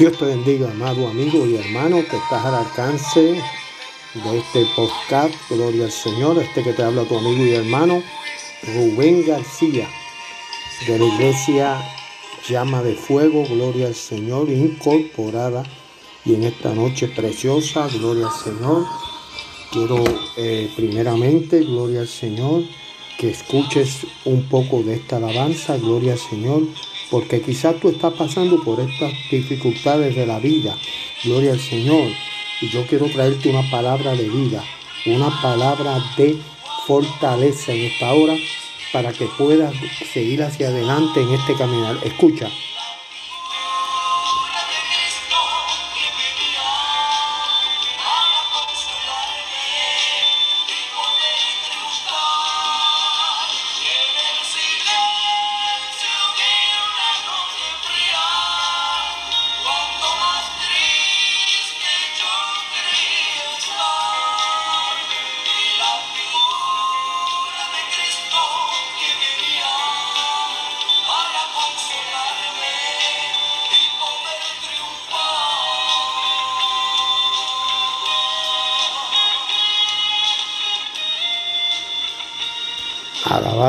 Dios te bendiga, amado amigo y hermano, que estás al alcance de este podcast. Gloria al Señor, este que te habla tu amigo y hermano, Rubén García, de la iglesia Llama de Fuego, Gloria al Señor, incorporada. Y en esta noche preciosa, Gloria al Señor, quiero eh, primeramente, Gloria al Señor, que escuches un poco de esta alabanza, Gloria al Señor porque quizás tú estás pasando por estas dificultades de la vida, gloria al Señor, y yo quiero traerte una palabra de vida, una palabra de fortaleza en esta hora para que puedas seguir hacia adelante en este caminar. Escucha.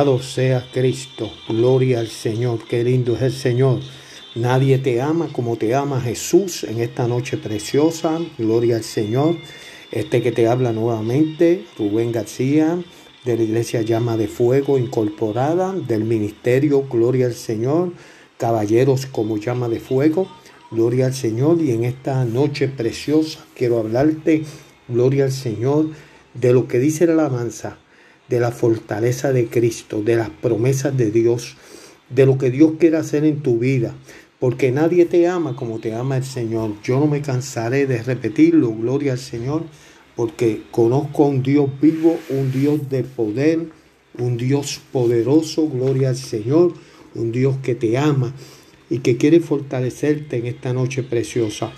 Alabado sea Cristo, gloria al Señor, qué lindo es el Señor. Nadie te ama como te ama Jesús en esta noche preciosa, gloria al Señor. Este que te habla nuevamente, Rubén García, de la Iglesia Llama de Fuego Incorporada, del Ministerio Gloria al Señor, Caballeros como Llama de Fuego, Gloria al Señor. Y en esta noche preciosa quiero hablarte, Gloria al Señor, de lo que dice la alabanza de la fortaleza de Cristo, de las promesas de Dios, de lo que Dios quiere hacer en tu vida. Porque nadie te ama como te ama el Señor. Yo no me cansaré de repetirlo, gloria al Señor, porque conozco a un Dios vivo, un Dios de poder, un Dios poderoso, gloria al Señor, un Dios que te ama y que quiere fortalecerte en esta noche preciosa.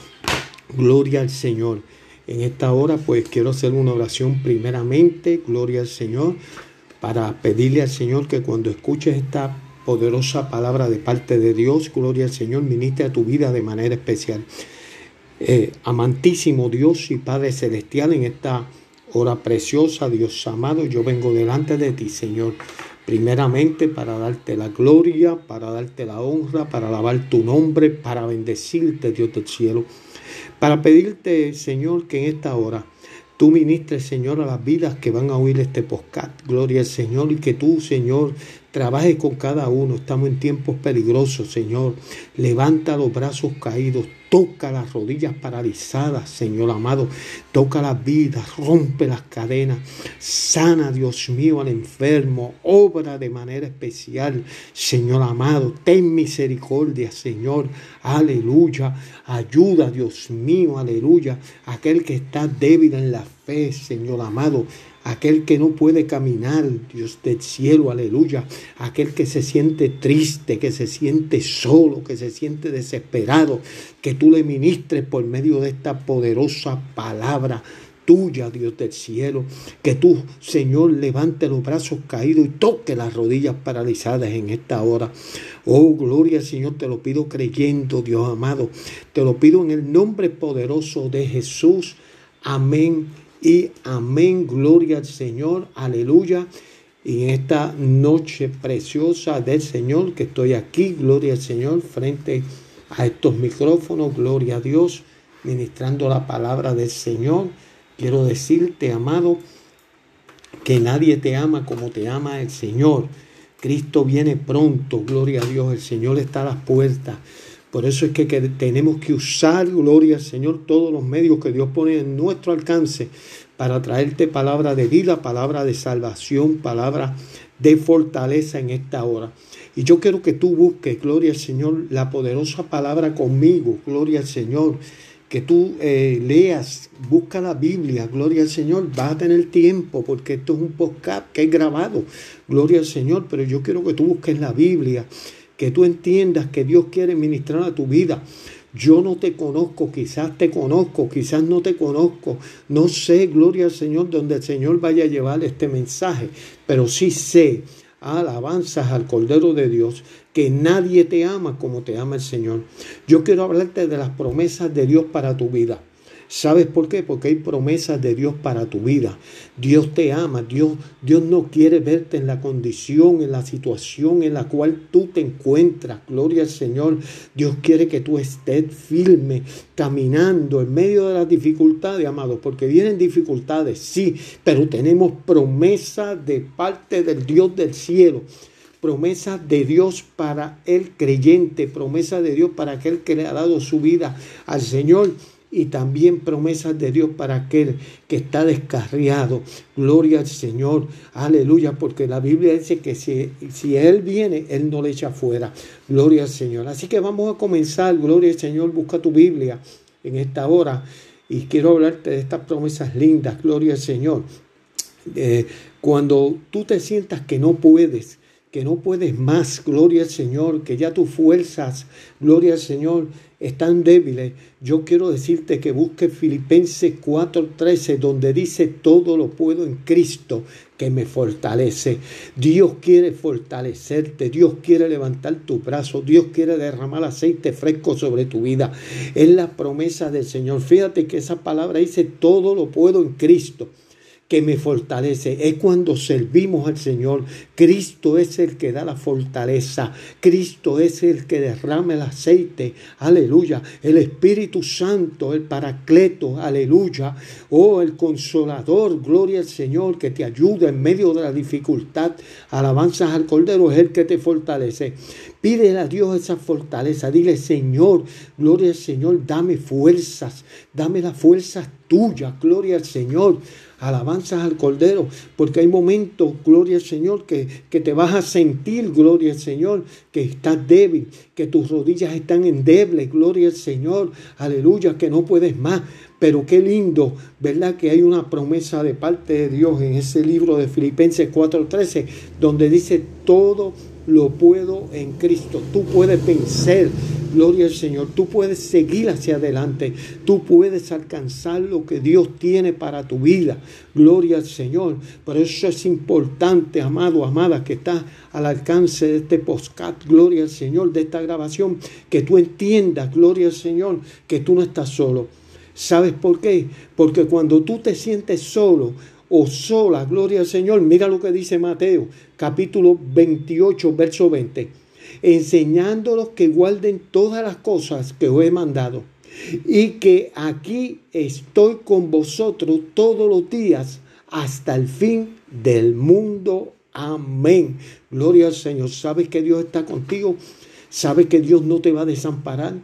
Gloria al Señor. En esta hora pues quiero hacer una oración primeramente, gloria al Señor, para pedirle al Señor que cuando escuches esta poderosa palabra de parte de Dios, gloria al Señor, ministre a tu vida de manera especial. Eh, amantísimo Dios y Padre Celestial, en esta hora preciosa, Dios amado, yo vengo delante de ti, Señor, primeramente para darte la gloria, para darte la honra, para alabar tu nombre, para bendecirte, Dios del cielo para pedirte, Señor, que en esta hora tú ministres, Señor, a las vidas que van a oír este podcast. Gloria al Señor y que tú, Señor, trabajes con cada uno. Estamos en tiempos peligrosos, Señor. Levanta los brazos caídos, Toca las rodillas paralizadas, Señor amado. Toca las vidas, rompe las cadenas. Sana, Dios mío, al enfermo. Obra de manera especial, Señor amado. Ten misericordia, Señor. Aleluya. Ayuda, Dios mío, aleluya. Aquel que está débil en la fe, Señor amado aquel que no puede caminar, Dios del cielo, aleluya, aquel que se siente triste, que se siente solo, que se siente desesperado, que tú le ministres por medio de esta poderosa palabra tuya, Dios del cielo. Que tú, Señor, levante los brazos caídos y toque las rodillas paralizadas en esta hora. Oh, gloria al Señor, te lo pido creyendo, Dios amado. Te lo pido en el nombre poderoso de Jesús. Amén y amén. Gloria al Señor, aleluya. Y en esta noche preciosa del Señor que estoy aquí, gloria al Señor, frente a estos micrófonos, gloria a Dios, ministrando la palabra del Señor. Quiero decirte, amado, que nadie te ama como te ama el Señor. Cristo viene pronto, gloria a Dios, el Señor está a las puertas. Por eso es que, tenemos que usar, gloria al Señor, todos los medios que Dios pone en nuestro alcance para traerte palabra de vida, palabra de salvación, palabra de fortaleza en esta hora. Y yo quiero que tú busques, gloria al Señor, la poderosa palabra conmigo, gloria al Señor. Que tú eh, leas, busca la Biblia, gloria al Señor. Vas a tener tiempo porque esto es un podcast que es grabado, gloria al Señor. Pero yo quiero que tú busques la Biblia que tú entiendas que Dios quiere ministrar a tu vida. Yo no te conozco, quizás te conozco, quizás no te conozco. No sé, gloria al Señor, donde el Señor vaya a llevar este mensaje, pero sí sé, alabanzas al Cordero de Dios, que nadie te ama como te ama el Señor. Yo quiero hablarte de las promesas de Dios para tu vida. ¿Sabes por qué? Porque hay promesas de Dios para tu vida. Dios te ama, Dios, Dios no quiere verte en la condición, en la situación en la cual tú te encuentras. Gloria al Señor. Dios quiere que tú estés firme, caminando en medio de las dificultades, amados, porque vienen dificultades, sí, pero tenemos promesas de parte del Dios del cielo promesa de Dios para el creyente, promesa de Dios para aquel que le ha dado su vida al Señor y también promesas de Dios para aquel que está descarriado. Gloria al Señor, aleluya, porque la Biblia dice que si, si Él viene, Él no le echa fuera. Gloria al Señor. Así que vamos a comenzar, gloria al Señor, busca tu Biblia en esta hora y quiero hablarte de estas promesas lindas, gloria al Señor. Eh, cuando tú te sientas que no puedes, que no puedes más, gloria al Señor, que ya tus fuerzas, gloria al Señor, están débiles. Yo quiero decirte que busques Filipenses 4:13, donde dice, todo lo puedo en Cristo que me fortalece. Dios quiere fortalecerte, Dios quiere levantar tu brazo, Dios quiere derramar aceite fresco sobre tu vida. Es la promesa del Señor. Fíjate que esa palabra dice, todo lo puedo en Cristo que me fortalece. Es cuando servimos al Señor. Cristo es el que da la fortaleza. Cristo es el que derrama el aceite. Aleluya. El Espíritu Santo, el Paracleto. Aleluya. Oh, el Consolador. Gloria al Señor que te ayuda en medio de la dificultad. Alabanzas al Cordero es el que te fortalece. Pídele a Dios esa fortaleza. Dile, Señor, gloria al Señor, dame fuerzas. Dame las fuerzas tuyas. Gloria al Señor alabanzas al Cordero, porque hay momentos, gloria al Señor, que, que, te vas a sentir, gloria al Señor, que estás débil, que tus rodillas están endebles, gloria al Señor, aleluya, que no puedes más. Pero qué lindo, ¿verdad? Que hay una promesa de parte de Dios en ese libro de Filipenses 4:13, donde dice, todo lo puedo en Cristo. Tú puedes vencer, gloria al Señor. Tú puedes seguir hacia adelante. Tú puedes alcanzar lo que Dios tiene para tu vida. Gloria al Señor. Por eso es importante, amado, amada, que está al alcance de este podcast, gloria al Señor, de esta grabación, que tú entiendas, gloria al Señor, que tú no estás solo. ¿Sabes por qué? Porque cuando tú te sientes solo, o sola, gloria al Señor. Mira lo que dice Mateo, capítulo 28, verso 20. Enseñándolos que guarden todas las cosas que os he mandado y que aquí estoy con vosotros todos los días hasta el fin del mundo. Amén. Gloria al Señor. ¿Sabes que Dios está contigo? ¿Sabes que Dios no te va a desamparar?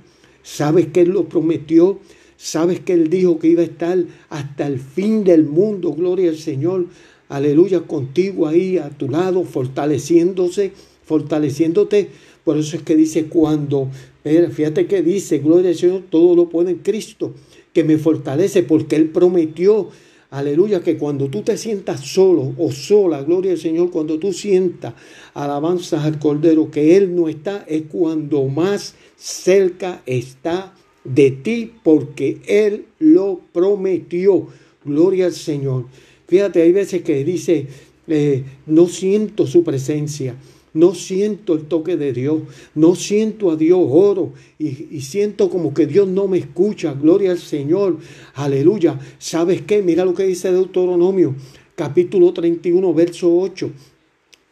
¿Sabes que Él lo prometió? Sabes que Él dijo que iba a estar hasta el fin del mundo, gloria al Señor, aleluya, contigo ahí a tu lado, fortaleciéndose, fortaleciéndote. Por eso es que dice cuando, fíjate que dice, gloria al Señor, todo lo puede en Cristo, que me fortalece, porque Él prometió, aleluya, que cuando tú te sientas solo o sola, gloria al Señor, cuando tú sientas alabanzas al Cordero, que Él no está, es cuando más cerca está de ti porque Él lo prometió. Gloria al Señor. Fíjate, hay veces que dice, eh, no siento su presencia, no siento el toque de Dios, no siento a Dios, oro y, y, siento como que Dios no me escucha. Gloria al Señor, aleluya. ¿Sabes qué? Mira lo que dice Deuteronomio, capítulo 31, verso 8.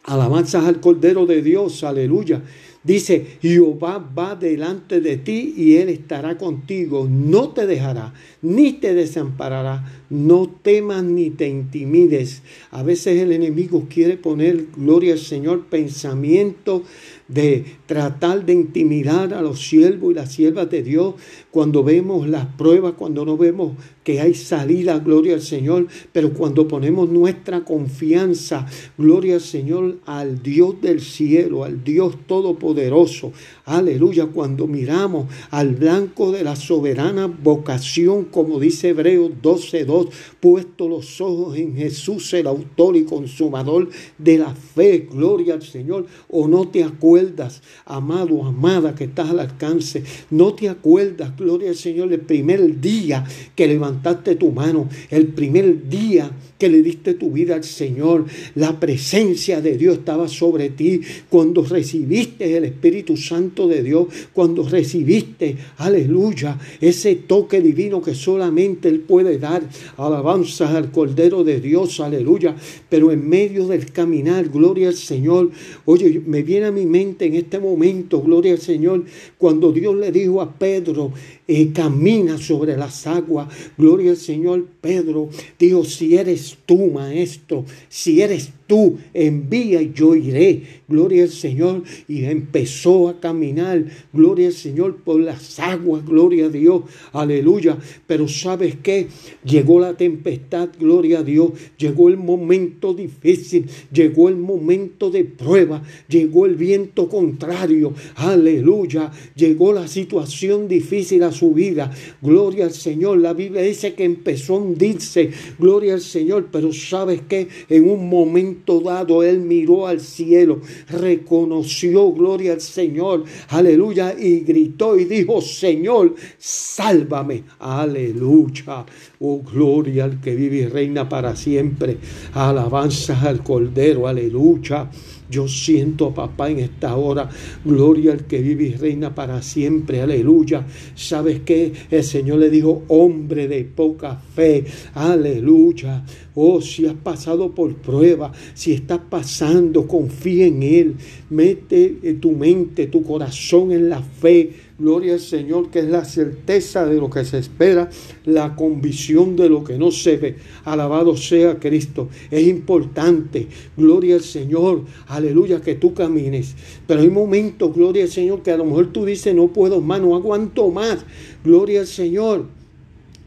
Alabanzas al Cordero de Dios, aleluya. Dice, Jehová va delante de ti y él estará contigo, no te dejará, ni te desamparará, no temas ni te intimides. A veces el enemigo quiere poner, gloria al Señor, pensamiento de tratar de intimidar a los siervos y las siervas de Dios cuando vemos las pruebas, cuando no vemos que hay salida, gloria al Señor, pero cuando ponemos nuestra confianza, gloria al Señor, al Dios del cielo, al Dios todopoderoso, aleluya, cuando miramos al blanco de la soberana vocación, como dice Hebreos 12.2, puesto los ojos en Jesús, el autor y consumador de la fe, gloria al Señor, o no te acuerdas amado, amada, que estás al alcance. No te acuerdas, gloria al Señor, el primer día que levantaste tu mano, el primer día que le diste tu vida al Señor. La presencia de Dios estaba sobre ti cuando recibiste el Espíritu Santo de Dios, cuando recibiste, aleluya, ese toque divino que solamente Él puede dar. Alabanzas al Cordero de Dios, aleluya. Pero en medio del caminar, gloria al Señor. Oye, me viene a mi mente en este momento, gloria al Señor, cuando Dios le dijo a Pedro, eh, camina sobre las aguas. Gloria al Señor, Pedro dijo, si eres tú, maestro, si eres tú, envía y yo iré. Gloria al Señor. Y empezó a caminar, gloria al Señor, por las aguas, gloria a Dios, aleluya. Pero sabes qué? Llegó la tempestad, gloria a Dios. Llegó el momento difícil, llegó el momento de prueba, llegó el viento contrario, aleluya. Llegó la situación difícil su vida. Gloria al Señor. La Biblia dice que empezó a hundirse. Gloria al Señor. Pero sabes que en un momento dado él miró al cielo, reconoció, gloria al Señor. Aleluya. Y gritó y dijo, Señor, sálvame. Aleluya. Oh, gloria al que vive y reina para siempre. Alabanzas al Cordero. Aleluya. Yo siento, papá, en esta hora, gloria al que vive y reina para siempre, aleluya. ¿Sabes qué? El Señor le dijo, hombre de poca fe, aleluya. Oh, si has pasado por prueba, si estás pasando, confía en Él. Mete tu mente, tu corazón en la fe Gloria al Señor, que es la certeza de lo que se espera, la convicción de lo que no se ve. Alabado sea Cristo. Es importante, gloria al Señor, aleluya, que tú camines. Pero hay momentos, gloria al Señor, que a lo mejor tú dices, no puedo más, no aguanto más. Gloria al Señor.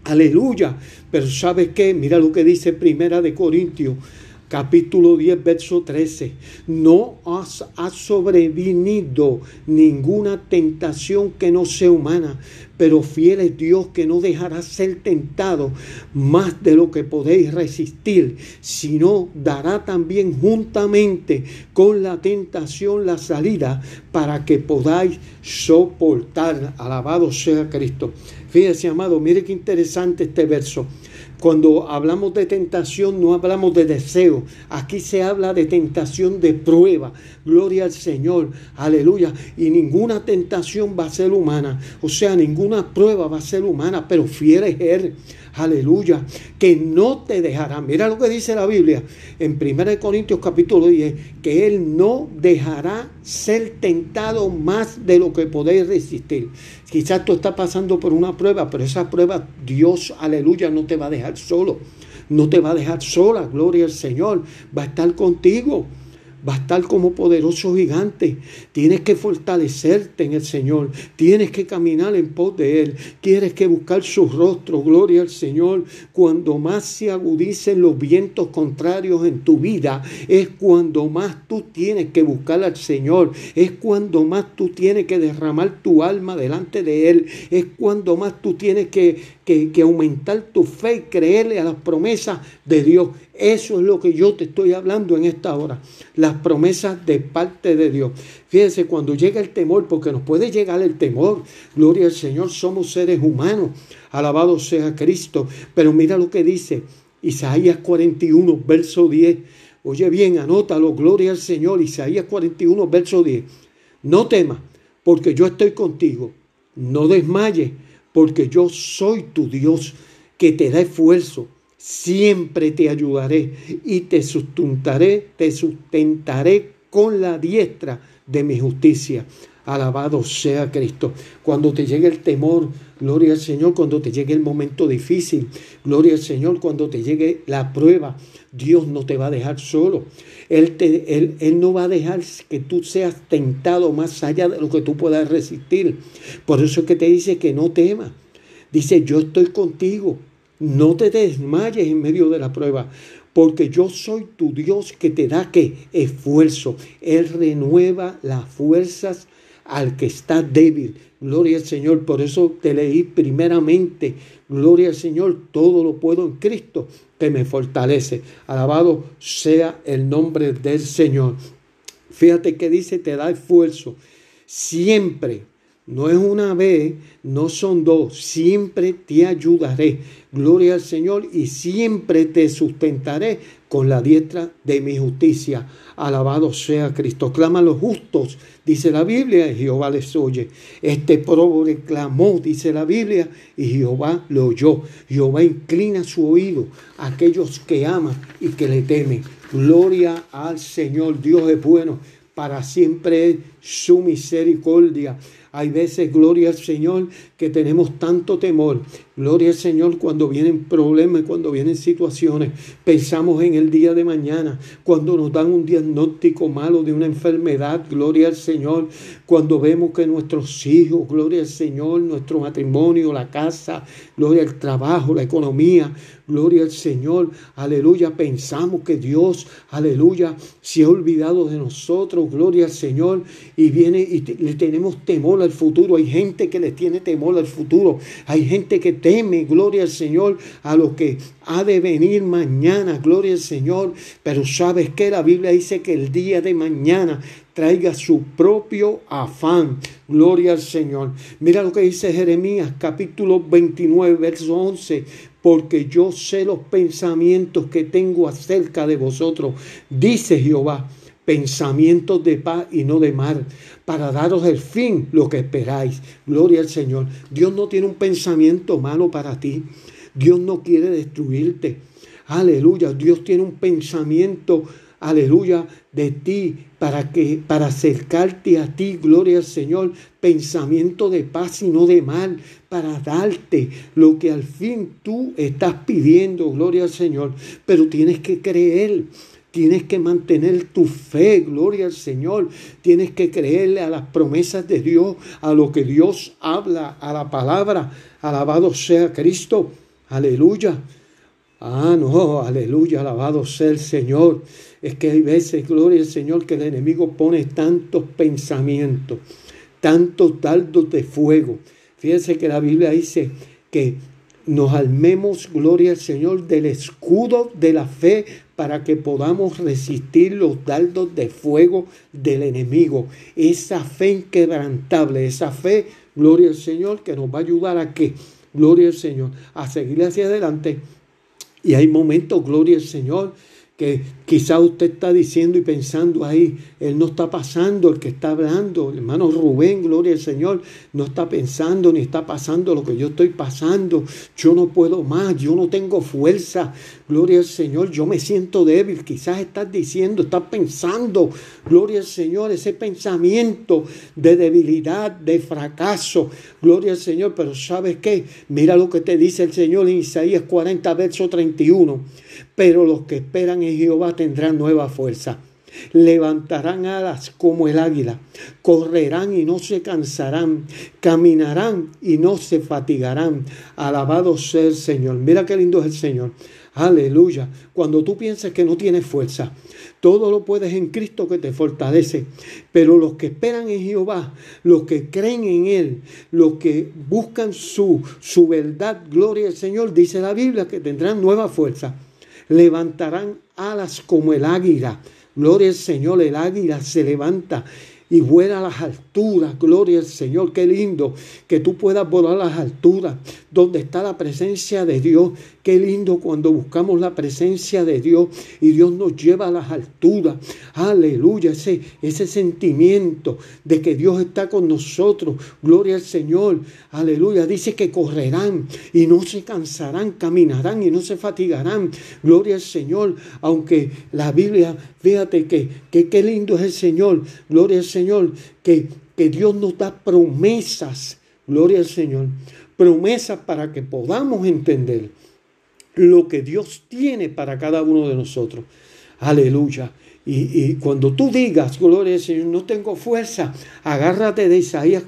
Aleluya. Pero ¿sabes qué? Mira lo que dice Primera de Corintios capítulo 10, verso 13. No has, ha sobrevenido ninguna tentación que no sea humana, pero fiel es Dios que no dejará ser tentado más de lo que podéis resistir, sino dará también juntamente con la tentación la salida para que podáis soportar. Alabado sea Cristo. Fíjese, amado, mire qué interesante este verso. Cuando hablamos de tentación no hablamos de deseo. Aquí se habla de tentación de prueba. Gloria al Señor. Aleluya. Y ninguna tentación va a ser humana. O sea, ninguna prueba va a ser humana. Pero fiel es Él aleluya, que no te dejará. Mira lo que dice la Biblia en 1 Corintios capítulo 10, que Él no dejará ser tentado más de lo que podéis resistir. Quizás tú estás pasando por una prueba, pero esa prueba Dios, aleluya, no te va a dejar solo. No te va a dejar sola, gloria al Señor. Va a estar contigo va como poderoso gigante. Tienes que fortalecerte en el Señor. Tienes que caminar en pos de Él. Tienes que buscar su rostro. Gloria al Señor. Cuando más se agudicen los vientos contrarios en tu vida, es cuando más tú tienes que buscar al Señor. Es cuando más tú tienes que derramar tu alma delante de Él. Es cuando más tú tienes que, que, que aumentar tu fe y creerle a las promesas de Dios. Eso es lo que yo te estoy hablando en esta hora. Las promesas de parte de Dios. Fíjense, cuando llega el temor, porque nos puede llegar el temor, gloria al Señor, somos seres humanos. Alabado sea Cristo. Pero mira lo que dice Isaías 41, verso 10. Oye bien, anótalo, gloria al Señor. Isaías 41, verso 10. No temas, porque yo estoy contigo. No desmayes, porque yo soy tu Dios, que te da esfuerzo siempre te ayudaré y te sustentaré, te sustentaré con la diestra de mi justicia. Alabado sea Cristo. Cuando te llegue el temor, gloria al Señor. Cuando te llegue el momento difícil, gloria al Señor. Cuando te llegue la prueba, Dios no te va a dejar solo. Él, él no va a dejar que tú seas tentado más allá de lo que tú puedas resistir. Por eso es que te dice que no temas. Dice, yo estoy contigo. No te desmayes en medio de la prueba, porque yo soy tu Dios que te da que esfuerzo. Él renueva las fuerzas al que está débil. Gloria al Señor. Por eso te leí primeramente. Gloria al Señor. Todo lo puedo en Cristo que me fortalece. Alabado sea el nombre del Señor. Fíjate que dice, te da esfuerzo. Siempre, no es una vez, no son dos, siempre te ayudaré. Gloria al Señor y siempre te sustentaré con la diestra de mi justicia. Alabado sea Cristo. Claman los justos, dice la Biblia, y Jehová les oye. Este pobre clamó, dice la Biblia, y Jehová lo oyó. Jehová inclina su oído a aquellos que aman y que le temen. Gloria al Señor, Dios es bueno, para siempre su misericordia. Hay veces, gloria al Señor, que tenemos tanto temor. Gloria al Señor cuando vienen problemas, cuando vienen situaciones. Pensamos en el día de mañana, cuando nos dan un diagnóstico malo de una enfermedad. Gloria al Señor. Cuando vemos que nuestros hijos, gloria al Señor, nuestro matrimonio, la casa, gloria al trabajo, la economía, gloria al Señor. Aleluya. Pensamos que Dios, aleluya, se ha olvidado de nosotros. Gloria al Señor. Y viene y le tenemos temor al futuro. Hay gente que le tiene temor al futuro. Hay gente que teme, gloria al Señor, a lo que ha de venir mañana, gloria al Señor. Pero sabes que la Biblia dice que el día de mañana traiga su propio afán. Gloria al Señor. Mira lo que dice Jeremías capítulo 29, verso 11. Porque yo sé los pensamientos que tengo acerca de vosotros, dice Jehová pensamientos de paz y no de mal, para daros el fin lo que esperáis. Gloria al Señor. Dios no tiene un pensamiento malo para ti. Dios no quiere destruirte. Aleluya. Dios tiene un pensamiento, aleluya, de ti para que para acercarte a ti, gloria al Señor, pensamiento de paz y no de mal, para darte lo que al fin tú estás pidiendo, gloria al Señor, pero tienes que creer. Tienes que mantener tu fe, gloria al Señor. Tienes que creerle a las promesas de Dios, a lo que Dios habla, a la palabra. Alabado sea Cristo. Aleluya. Ah, no, aleluya, alabado sea el Señor. Es que hay veces, gloria al Señor, que el enemigo pone tantos pensamientos, tantos dardos de fuego. Fíjense que la Biblia dice que nos almemos, gloria al Señor, del escudo de la fe para que podamos resistir los dardos de fuego del enemigo. Esa fe inquebrantable, esa fe, gloria al Señor, que nos va a ayudar a que, gloria al Señor, a seguir hacia adelante. Y hay momentos, gloria al Señor, que quizá usted está diciendo y pensando ahí, él no está pasando, el que está hablando, hermano Rubén, gloria al Señor, no está pensando ni está pasando lo que yo estoy pasando, yo no puedo más, yo no tengo fuerza, gloria al Señor, yo me siento débil, quizás estás diciendo, estás pensando, gloria al Señor, ese pensamiento de debilidad, de fracaso, gloria al Señor, pero ¿sabes qué? Mira lo que te dice el Señor en Isaías 40, verso 31 pero los que esperan en Jehová tendrán nueva fuerza. Levantarán alas como el águila, correrán y no se cansarán, caminarán y no se fatigarán. Alabado sea el Señor. Mira qué lindo es el Señor. Aleluya. Cuando tú piensas que no tienes fuerza, todo lo puedes en Cristo que te fortalece. Pero los que esperan en Jehová, los que creen en Él, los que buscan su, su verdad, gloria al Señor, dice la Biblia que tendrán nueva fuerza levantarán alas como el águila. Gloria al Señor, el águila se levanta y vuela a las alturas. Gloria al Señor, qué lindo que tú puedas volar a las alturas, donde está la presencia de Dios. Qué lindo cuando buscamos la presencia de Dios y Dios nos lleva a las alturas. Aleluya, ese, ese sentimiento de que Dios está con nosotros. Gloria al Señor. Aleluya. Dice que correrán y no se cansarán, caminarán y no se fatigarán. Gloria al Señor. Aunque la Biblia, fíjate que, qué lindo es el Señor. Gloria al Señor. Que, que Dios nos da promesas. Gloria al Señor. Promesas para que podamos entender lo que Dios tiene para cada uno de nosotros. Aleluya. Y, cuando tú digas, gloria al Señor, no tengo fuerza, agárrate de Isaías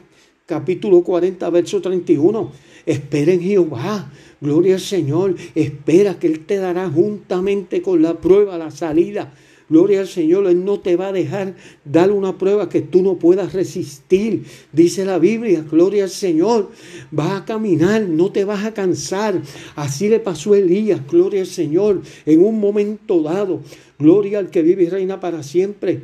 capítulo 40, verso 31. Espera en Jehová, gloria al Señor, espera que Él te dará juntamente con la prueba la salida Gloria al Señor, Él no te va a dejar dar una prueba que tú no puedas resistir. Dice la Biblia, gloria al Señor, vas a caminar, no te vas a cansar. Así le pasó a Elías, gloria al Señor, en un momento dado. Gloria al que vive y reina para siempre.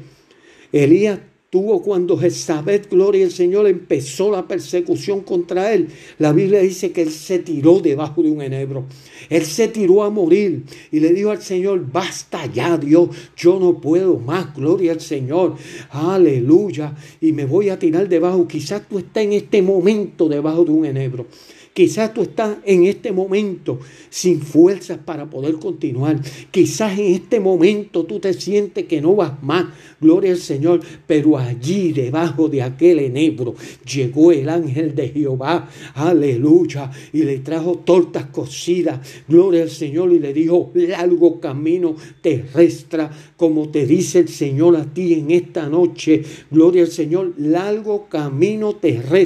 Elías tuvo cuando Jezabel, gloria al Señor, empezó la persecución contra él. La Biblia dice que él se tiró debajo de un enebro. Él se tiró a morir y le dijo al Señor, basta ya Dios, yo no puedo más, gloria al Señor, aleluya, y me voy a tirar debajo. Quizás tú estás en este momento debajo de un enebro. Quizás tú estás en este momento sin fuerzas para poder continuar. Quizás en este momento tú te sientes que no vas más. Gloria al Señor. Pero allí debajo de aquel enebro llegó el ángel de Jehová. Aleluya. Y le trajo tortas cocidas. Gloria al Señor. Y le dijo, largo camino terrestre, como te dice el Señor a ti en esta noche. Gloria al Señor. Largo camino terrestre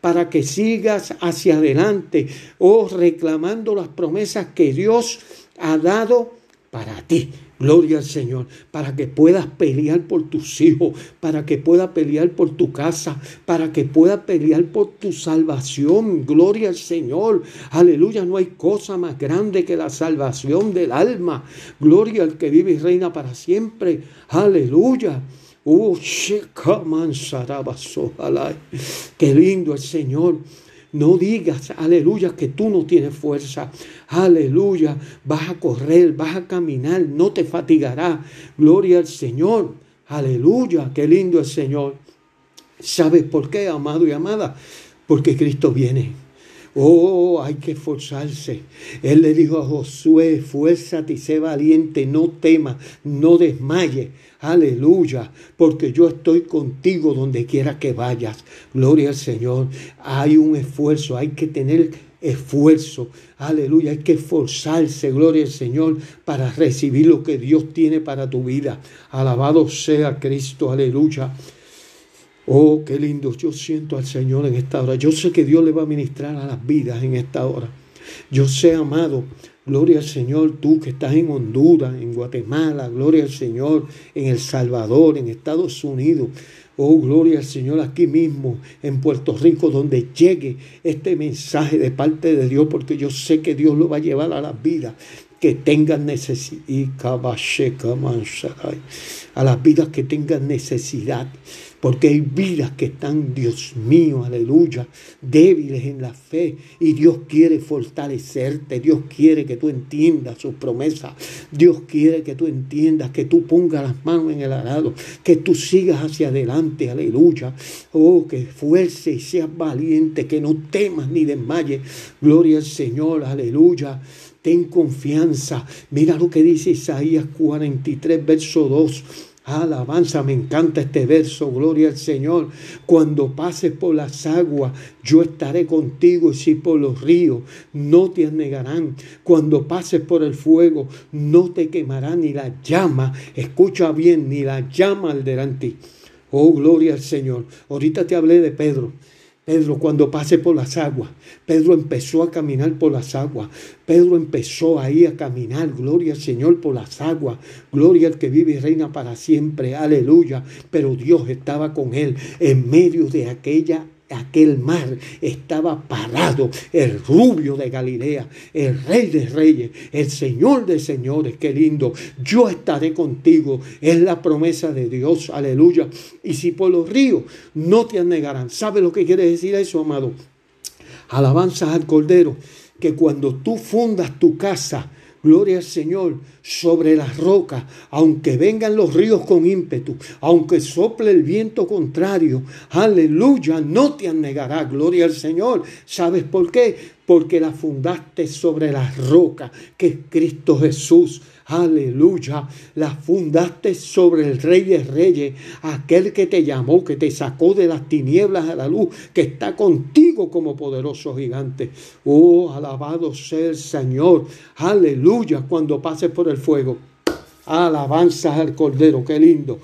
para que sigas hacia adelante o reclamando las promesas que Dios ha dado para ti. Gloria al Señor, para que puedas pelear por tus hijos, para que puedas pelear por tu casa, para que puedas pelear por tu salvación. Gloria al Señor. Aleluya, no hay cosa más grande que la salvación del alma. Gloria al que vive y reina para siempre. Aleluya. Oh, qué lindo el Señor. No digas, aleluya, que tú no tienes fuerza. Aleluya, vas a correr, vas a caminar, no te fatigará. Gloria al Señor. Aleluya, qué lindo el Señor. ¿Sabes por qué, amado y amada? Porque Cristo viene. Oh, hay que esforzarse. Él le dijo a Josué, fuérzate y sé valiente, no temas, no desmayes. Aleluya, porque yo estoy contigo donde quiera que vayas. Gloria al Señor. Hay un esfuerzo, hay que tener esfuerzo. Aleluya, hay que esforzarse, gloria al Señor, para recibir lo que Dios tiene para tu vida. Alabado sea Cristo, aleluya. Oh, qué lindo. Yo siento al Señor en esta hora. Yo sé que Dios le va a ministrar a las vidas en esta hora. Yo sé, amado, gloria al Señor, tú que estás en Honduras, en Guatemala, gloria al Señor, en El Salvador, en Estados Unidos. Oh, gloria al Señor aquí mismo, en Puerto Rico, donde llegue este mensaje de parte de Dios, porque yo sé que Dios lo va a llevar a las vidas que tengan necesidad, a las vidas que tengan necesidad porque hay vidas que están, Dios mío, aleluya, débiles en la fe. Y Dios quiere fortalecerte. Dios quiere que tú entiendas sus promesas. Dios quiere que tú entiendas, que tú pongas las manos en el arado, que tú sigas hacia adelante, aleluya. Oh, que fuerce y seas valiente, que no temas ni desmayes. Gloria al Señor, aleluya. Ten confianza. Mira lo que dice Isaías 43, verso 2. Alabanza, me encanta este verso, gloria al Señor. Cuando pases por las aguas, yo estaré contigo y si por los ríos, no te anegarán. Cuando pases por el fuego, no te quemará ni la llama. Escucha bien, ni la llama arderá en ti. Oh, gloria al Señor. Ahorita te hablé de Pedro. Pedro cuando pase por las aguas, Pedro empezó a caminar por las aguas, Pedro empezó ahí a caminar, gloria al Señor por las aguas, gloria al que vive y reina para siempre, aleluya, pero Dios estaba con él en medio de aquella aquel mar estaba parado el rubio de Galilea, el rey de reyes, el señor de señores, qué lindo, yo estaré contigo, es la promesa de Dios, aleluya. Y si por los ríos no te anegarán, ¿sabe lo que quiere decir eso, amado? Alabanzas al Cordero, que cuando tú fundas tu casa, Gloria al Señor sobre las rocas, aunque vengan los ríos con ímpetu, aunque sople el viento contrario, aleluya, no te anegará, gloria al Señor. ¿Sabes por qué? Porque la fundaste sobre las rocas, que es Cristo Jesús. Aleluya. La fundaste sobre el Rey de Reyes, aquel que te llamó, que te sacó de las tinieblas a la luz, que está contigo como poderoso gigante. Oh, alabado sea el Señor. Aleluya. Cuando pases por el fuego. Alabanza al Cordero. Qué lindo.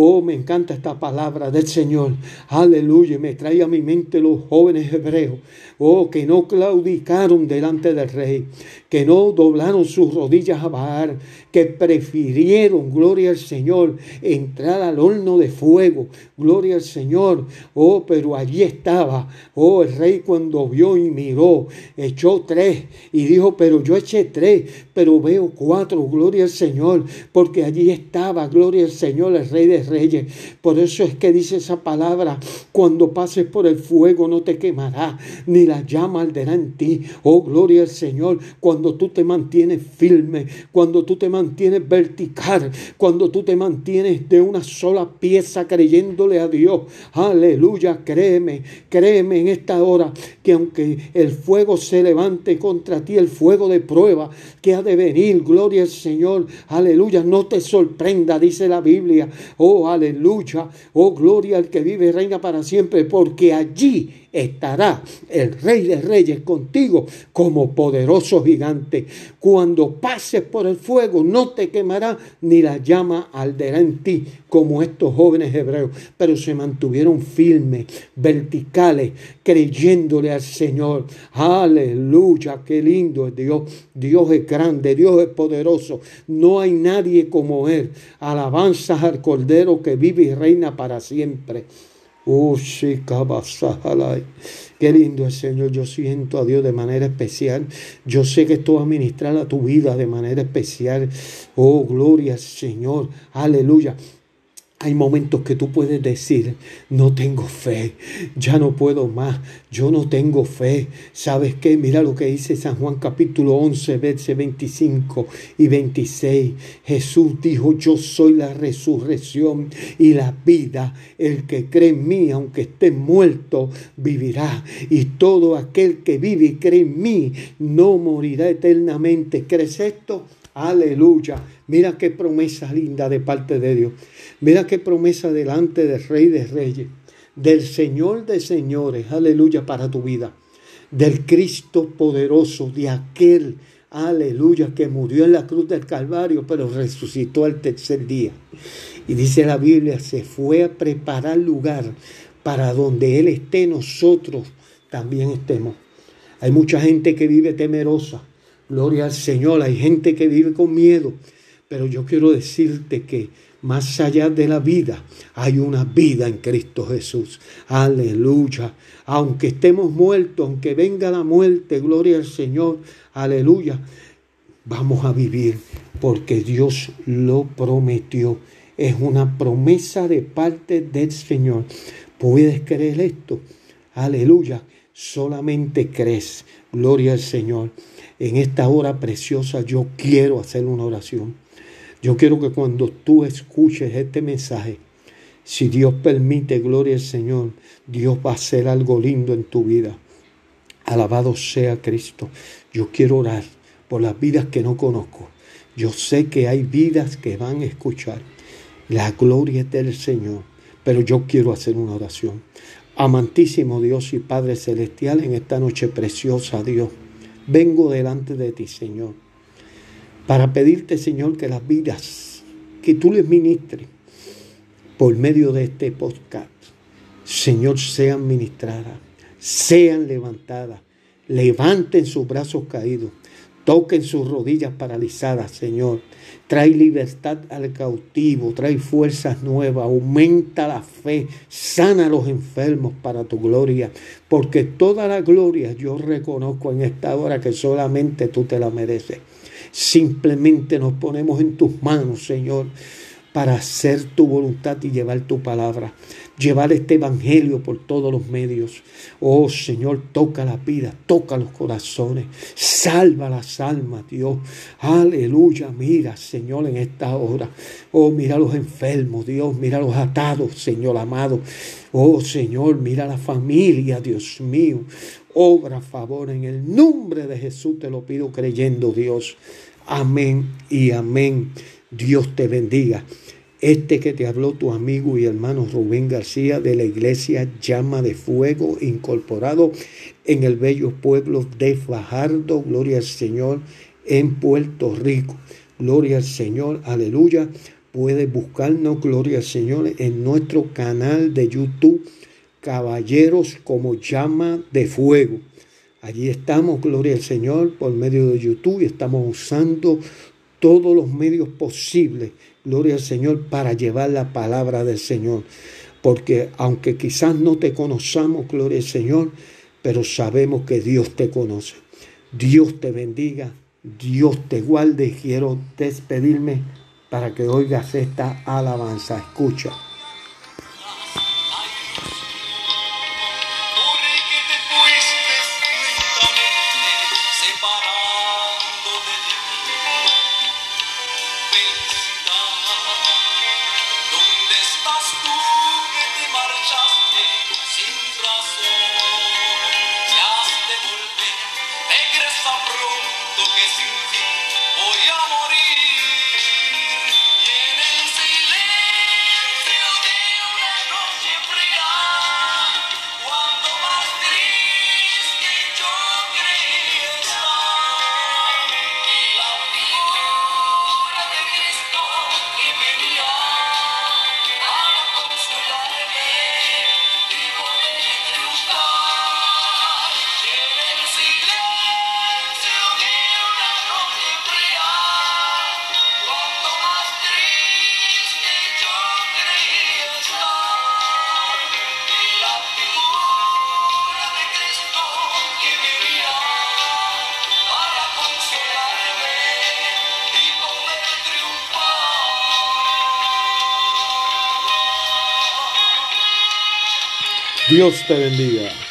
Oh, me encanta esta palabra del Señor. Aleluya. Me trae a mi mente los jóvenes hebreos. Oh, que no claudicaron delante del rey, que no doblaron sus rodillas a Baal, que prefirieron, gloria al Señor, entrar al horno de fuego, gloria al Señor. Oh, pero allí estaba, oh, el rey cuando vio y miró, echó tres y dijo, pero yo eché tres, pero veo cuatro, gloria al Señor, porque allí estaba, gloria al Señor, el rey de reyes. Por eso es que dice esa palabra, cuando pases por el fuego no te quemará, ni la llama arderá en ti. Oh, gloria al Señor, cuando tú te mantienes firme, cuando tú te mantienes vertical, cuando tú te mantienes de una sola pieza creyéndole a Dios. Aleluya, créeme, créeme en esta hora que aunque el fuego se levante contra ti, el fuego de prueba que ha de venir, gloria al Señor, aleluya, no te sorprenda, dice la Biblia, oh aleluya, oh gloria al que vive y reina para siempre, porque allí estará el Rey de Reyes contigo como poderoso gigante. Cuando pases por el fuego no te quemará ni la llama arderá en ti como estos jóvenes hebreos, pero se mantuvieron firmes, verticales, creyéndole al Señor. Aleluya, qué lindo es Dios. Dios es grande, Dios es poderoso. No hay nadie como Él. Alabanzas al Cordero que vive y reina para siempre. Oh, Qué lindo es, Señor. Yo siento a Dios de manera especial. Yo sé que esto va a ministrar a tu vida de manera especial. Oh, gloria Señor. Aleluya. Hay momentos que tú puedes decir, no tengo fe, ya no puedo más, yo no tengo fe. ¿Sabes qué? Mira lo que dice San Juan capítulo 11, verse 25 y 26. Jesús dijo, yo soy la resurrección y la vida. El que cree en mí, aunque esté muerto, vivirá. Y todo aquel que vive y cree en mí, no morirá eternamente. ¿Crees esto? Aleluya. Mira qué promesa linda de parte de Dios. Mira qué promesa delante del Rey de Reyes, del Señor de Señores. Aleluya para tu vida. Del Cristo poderoso, de aquel, aleluya, que murió en la cruz del Calvario, pero resucitó al tercer día. Y dice la Biblia, se fue a preparar lugar para donde Él esté, nosotros también estemos. Hay mucha gente que vive temerosa Gloria al Señor. Hay gente que vive con miedo. Pero yo quiero decirte que más allá de la vida hay una vida en Cristo Jesús. Aleluya. Aunque estemos muertos, aunque venga la muerte, gloria al Señor. Aleluya. Vamos a vivir porque Dios lo prometió. Es una promesa de parte del Señor. ¿Puedes creer esto? Aleluya. Solamente crees. Gloria al Señor en esta hora preciosa yo quiero hacer una oración. Yo quiero que cuando tú escuches este mensaje, si Dios permite, gloria al Señor, Dios va a hacer algo lindo en tu vida. Alabado sea Cristo. Yo quiero orar por las vidas que no conozco. Yo sé que hay vidas que van a escuchar. La gloria del Señor. Pero yo quiero hacer una oración. Amantísimo Dios y Padre Celestial, en esta noche preciosa, Dios vengo delante de ti, Señor, para pedirte, Señor, que las vidas que tú les ministres por medio de este podcast, Señor, sean ministradas, sean levantadas, levanten sus brazos caídos, toquen sus rodillas paralizadas, Señor. Trae libertad al cautivo, trae fuerzas nuevas, aumenta la fe, sana a los enfermos para tu gloria, porque toda la gloria yo reconozco en esta hora que solamente tú te la mereces. Simplemente nos ponemos en tus manos, Señor para hacer tu voluntad y llevar tu palabra, llevar este evangelio por todos los medios. Oh Señor, toca la vida, toca los corazones, salva las almas, Dios. Aleluya, mira, Señor, en esta hora. Oh, mira a los enfermos, Dios, mira a los atados, Señor amado. Oh Señor, mira la familia, Dios mío. Obra favor en el nombre de Jesús, te lo pido creyendo, Dios. Amén y amén. Dios te bendiga. Este que te habló tu amigo y hermano Rubén García de la iglesia Llama de Fuego, incorporado en el bello pueblo de Fajardo, gloria al Señor, en Puerto Rico. Gloria al Señor, aleluya. Puedes buscarnos, gloria al Señor, en nuestro canal de YouTube, Caballeros como Llama de Fuego. Allí estamos, gloria al Señor, por medio de YouTube y estamos usando todos los medios posibles, gloria al Señor, para llevar la palabra del Señor. Porque aunque quizás no te conozcamos, gloria al Señor, pero sabemos que Dios te conoce. Dios te bendiga, Dios te guarde. Quiero despedirme para que oigas esta alabanza. Escucha. que voy a morir. Dios te bendiga.